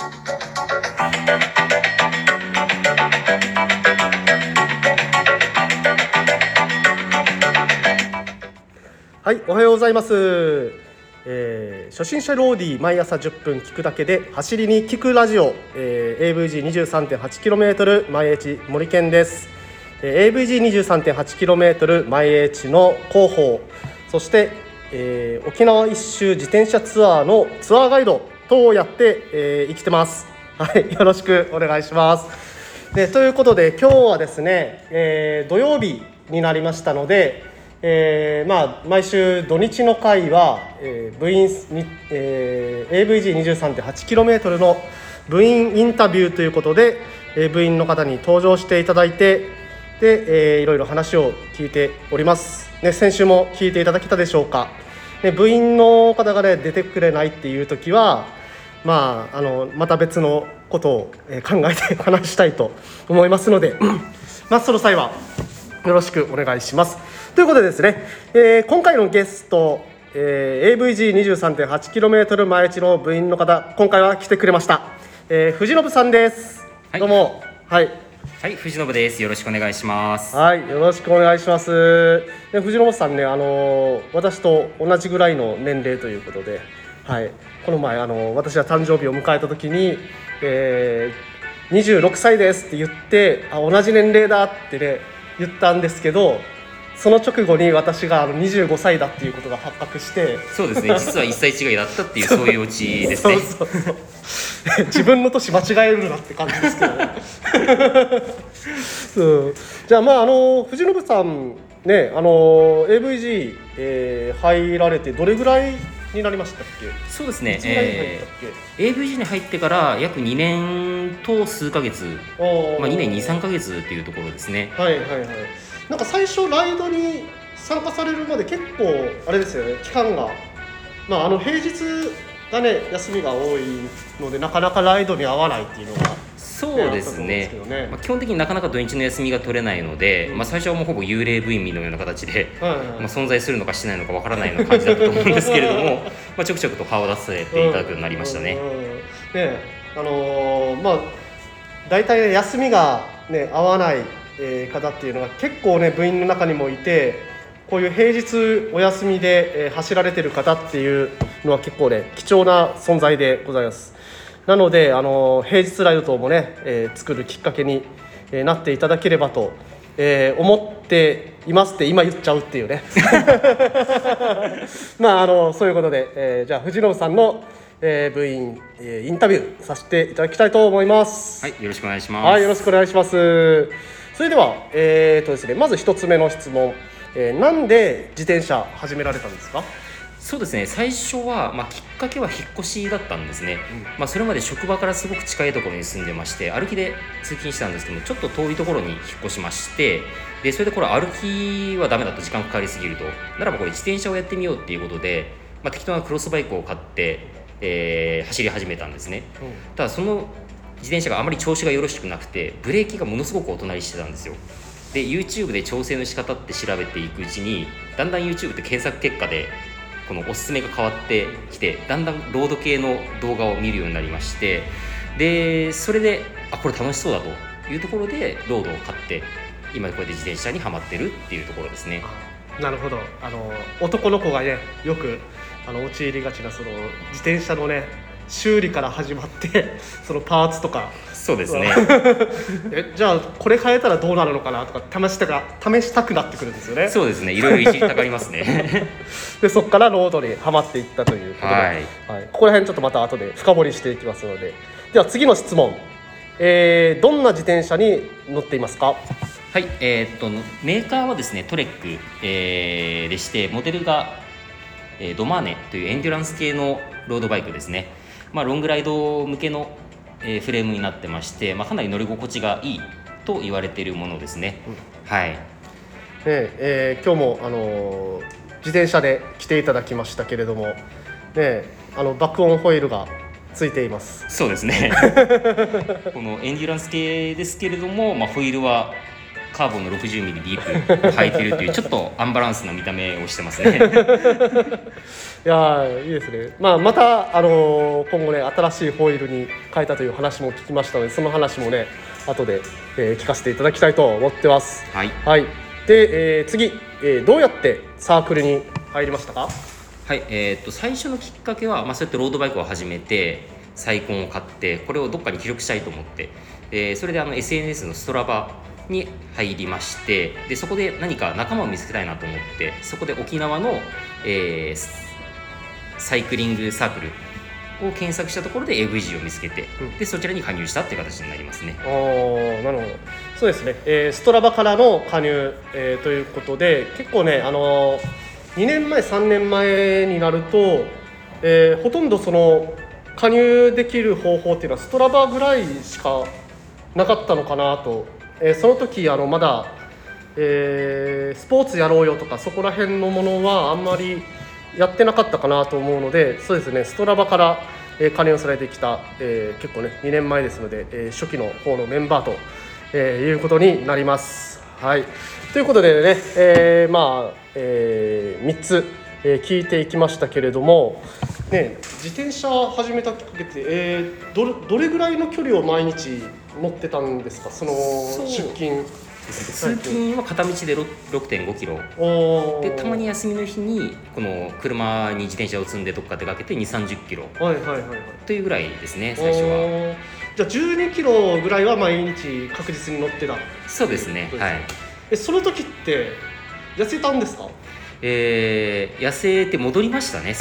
はい、おはようございます。えー初心者ローディー毎朝10分聞くだけで走りに聞くラジオ、えー、AVG23.8km 毎日森健です。えー AVG23.8km 毎日の広報、そして、えー沖縄一周自転車ツアーのツアーガイド等をやって、えー生きてます。はい、よろしくお願いします。でということで今日はですね、えー土曜日になりましたので、えーまあ、毎週土日の会は、えー部員に、えー AVG23.8km の部員インタビューということで、えー部員の方に登場していただいてで、えーいろいろ話を聞いております、ね、先週も聞いていただけたでしょうか、ね、部員の方が、ね、出てくれないっていう時はまあ、あのまた別のことをえー考えて話したいと思いますので、まあ、その際はよろしくお願いします。ということでですね、えー今回のゲスト、えー AVG23.8km 前地の部員の方、今回は来てくれました。えー藤信さんです。はいどうも。はい。はい、藤信です。よろしくお願いします。はい、よろしくお願いします。で藤本さんね、あの私と同じぐらいの年齢ということで、はい、この前あの私は誕生日を迎えた時に、えー、26歳ですって言って、あ同じ年齢だってね言ったんですけど、その直後に私があの25歳だっていうことが発覚して。そうですね。実は一歳違いだったっていう そういうオチですね。そうそうそう自分の年間違えるなって感じですけど うじゃあまああの藤信さんねあの AVG、えー入られてどれぐらいになりましたっけ？そうですね。えー AVG に入ってから約2年と数ヶ月、まあ2年2、3ヶ月っていうところですね。はいはいはい。なんか最初ライドに参加されるまで結構あれですよね。期間が。まああの平日がね休みが多いのでなかなかライドに合わないっていうのがそうですね。あったと思うんですけどね。まあ、基本的になかなか土日の休みが取れないので、まあ、最初はもうほぼ幽霊部員のような形で、はいはいまあ、存在するのかしないのかわからないような感じだったと思うんですけれども まあちょくちょくと顔を出させていただくようになりましたね。うんうんうん。ねあのーまあ大体ね休みがね合わない、えー方っていうのが結構ね部員の中にもいてこういう平日お休みで、えー走られてる方っていうのは結構ね貴重な存在でございます。なのであのー平日ライド等もね、えー作るきっかけに、えーなっていただければと、えー思っていますって今言っちゃうっていうね。まああのそういうことで、えーじゃあ藤信さんの、えー部員、えーインタビューさせていただきたいと思います。はい、よろしくお願いします。はい、よろしくお願いします。それでは、えーとですね、まず一つ目の質問、えーなんで自転車始められたんですか？そうですね。最初は、まあ、きっかけは引っ越しだったんですね、まあ、それまで職場からすごく近いところに住んでまして歩きで通勤してたんですけどもちょっと遠いところに引っ越しましてでそれでこれ歩きはダメだと時間かかりすぎると。ならばこれ自転車をやってみようっていうことで、まあ、適当なクロスバイクを買って、えー走り始めたんですね。ただその自転車があまり調子がよろしくなくてブレーキがものすごくお隣してたんですよで YouTube で調整の仕方って調べていくうちにだんだん YouTube って検索結果でこのおすすめが変わってきてだんだんロード系の動画を見るようになりましてでそれであこれ楽しそうだというところでロードを買って今こうやって自転車にはまってるっていうところですねなるほど。あの男の子がねよくあの陥りがちなその自転車のね修理から始まって そのパーツとか。そうですね。えじゃあこれ変えたらどうなるのかなとか試したか試したくなってくるんですよね。そうですね。いろいろいじりたがりますね。でそこからロードにはまっていったということで、はい。ここら辺ちょっとまた後で深掘りしていきますので。では次の質問、えーどんな自転車に乗っていますか？はい、えーっとメーカーはですねトレック、えーでしてモデルが、えードマーネというエンデュランス系のロードバイクですね、まあ、ロングライド向けの、えーフレームになってまして、まあ、かなり乗り心地がいいと言われているものですね、はい。ねえー今日も、あのー自転車で来ていただきましたけれども、ね、あの爆音ホイールがついています。そうですね。このエンデュランス系ですけれども、まあ、ホイールはカーボンの 60mm ディープを履いてるっていう ちょっとアンバランスな見た目をしてますね。いやーいいですね、まあ、また、あのー今後ね新しいホイールに変えたという話も聞きましたのでその話もね後で、えー聞かせていただきたいと思ってます。はい。はい。で、えー次、えーどうやってサークルに入りましたか？はい。えー、と最初のきっかけは、まあ、そうやってロードバイクを始めてサイコンを買ってこれをどっかに記録したいと思って。でそれであの SNS のストラバに入りましてでそこで何か仲間を見つけたいなと思ってそこで沖縄の、えーサイクリングサークルを検索したところで AVG を見つけて、うん。でそちらに加入したっていう形になりますね。あーなるほど。そうですね、えーストラバからの加入、えーということで結構ね、あのー2年前3年前になると、えーほとんどその加入できる方法っていうのはストラバぐらいしかなかったのかなと、えーその時あのまだ、えースポーツやろうよとかそこら辺のものはあんまりやってなかったかなと思うのでそうですねストラバから、えー加入されてきた、えー結構ね2年前ですので、えー初期の方のメンバーと、えーいうことになります。はい、ということでね、えーまあ、え3つ、えー聞いていきましたけれども、ね、自転車始めたきっかけって、えーどどれぐらいの距離を毎日乗ってたんですか？そのそう。出勤。通勤は片道で6 6.5キロ。でたまに休みの日にこの車に自転車を積んでどっか出かけて2 3 0キロ。はいはいはいはい。というぐらいですね最初は。じゃあ12キロぐらいは毎日確実に乗ってた。そうですねはい。えその時って痩せたんですか？えー、痩せて戻りましたね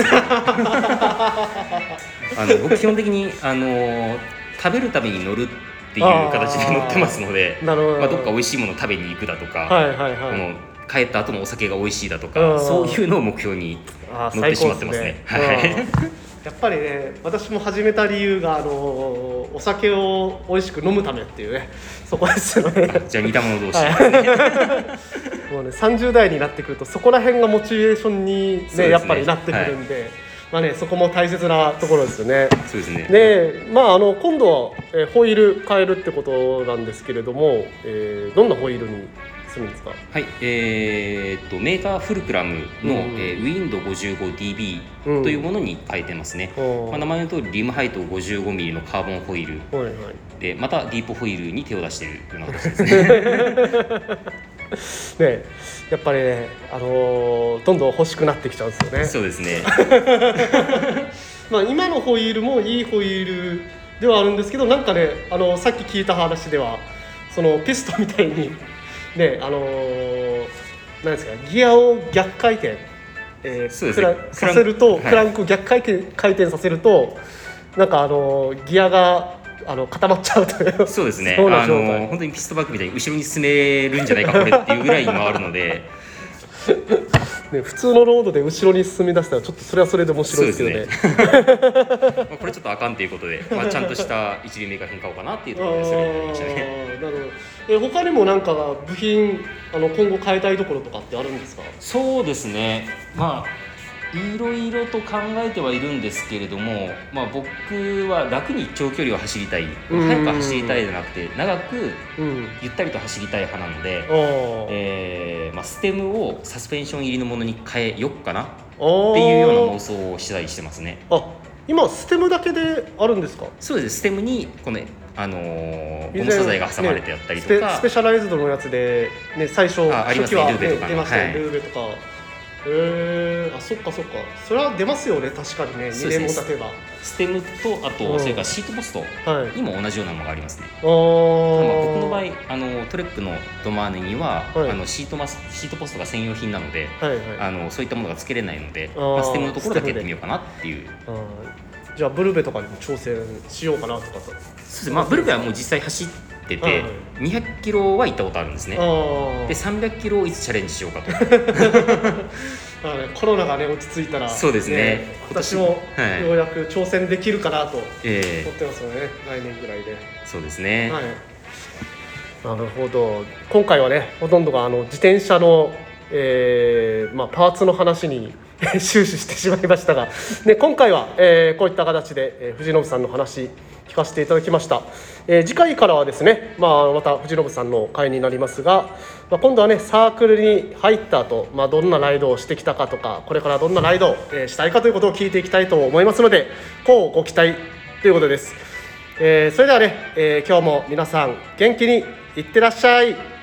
あの僕基本的にあの食べるために乗るっていう形で乗ってますのでまあ、どっか美味しいもの食べに行くだとか、はいはいはい。この帰った後のお酒が美味しいだとうん。かそういうのを目標にあー乗ってしまってますね。最高ですね。うん。やっぱりね私も始めた理由があのお酒を美味しく飲むためっていうねそこですよね。じゃあ似た者同士、もうね30代になってくるとそこら辺がモチベーションにねね。やっぱりなってくるんで、まあねそこも大切なところですよね。そうですね。でまああの今度は、えーホイール変えるってことなんですけれども、えーどんなホイールにするんですか？はい、えーっとメーカー Fulcrum の、うんえー、 Wind 55DB うん。というものに変えてますね、おーまあ、名前の通りリムハイト 55mm のカーボンホイールはいはい。でまたディープホイールに手を出しているような形ですね ねやっぱりね、あのーどんどん欲しくなってきちゃうんですよね。そうですね。まあ、今のホイールもいいホイールではあるんですけどなんかねあのさっき聞いた話ではそのピストみたいにねあのーなんですかギアを逆回転、えーそうですね。させるとクランククランクを逆回転回転させるとなんかあのーギアがあの固まっちゃうという。そうですね。あの本当にピストバックみたいに後ろに進めるんじゃないかこれっていうぐらい回るので。ね、普通のロードで後ろに進み出したらちょっとそれはそれで面白いですよね。まあこれちょっとあかんということで、まあ、ちゃんとした一流メーカーに買おうかなっていうところでそれをやりましたね。なるほど。え他にもなんか部品あの今後変えたいところとかってあるんですか？そうですね。まあいろいろと考えてはいるんですけれども、まあ、僕は楽に長距離を走りたいうん。速く走りたいじゃなくて長くうん。ゆったりと走りたい派なので、えーまあ、ステムをサスペンション入りのものに変えよっかなっていうような妄想をしたりしてますね。あ今ステムだけであるんですか？そうです。ステムにこの、あのーゴム素材が挟まれてあったりとか、ねスペシャライズドのやつで、ね、最初あありますね。初期は、ルーベとかの。出ましたね、はい。ルーベとかへえあそっかそっか。それは出ますよね確かにね。2そうですね。年も経てば。ステムとあうん。とそれからシートポストはい。にも同じようなものがありますね。あまあー僕の場合あのトレックのドマーネには、はい。あのシートマスシートポストが専用品なので、はいはい。あのそういったものがつけれないので、あーまあ、ステムのところだけやってみようかなっていう。じゃあブルベとかにも挑戦しようかなとかとそうですね、まあ、ブルベはもう実際走ってて、はい200キロは行ったことあるんですね。で300キロをいつチャレンジしようかと。コロナがね落ち着いたらそうですね。私もはい。ようやく挑戦できるかなと思え。ってますよね、来年ぐらいで。ーそうですね、はい、なるほど。今回はねほとんどがあの自転車の、えーまあ、パーツの話に 終始してしまいましたが、ね、今回は、えーこういった形で、えー藤信さんの話聞かせていただきました、えー次回からはですね、まあ、また藤信さんの回になりますが、まあ、今度はねサークルに入った後、まあどんなライドをしてきたかとかこれからどんなライドを、えしたいかということを聞いていきたいと思いますのでこうご期待ということです、えーそれではね、えー今日も皆さん元気にいってらっしゃい。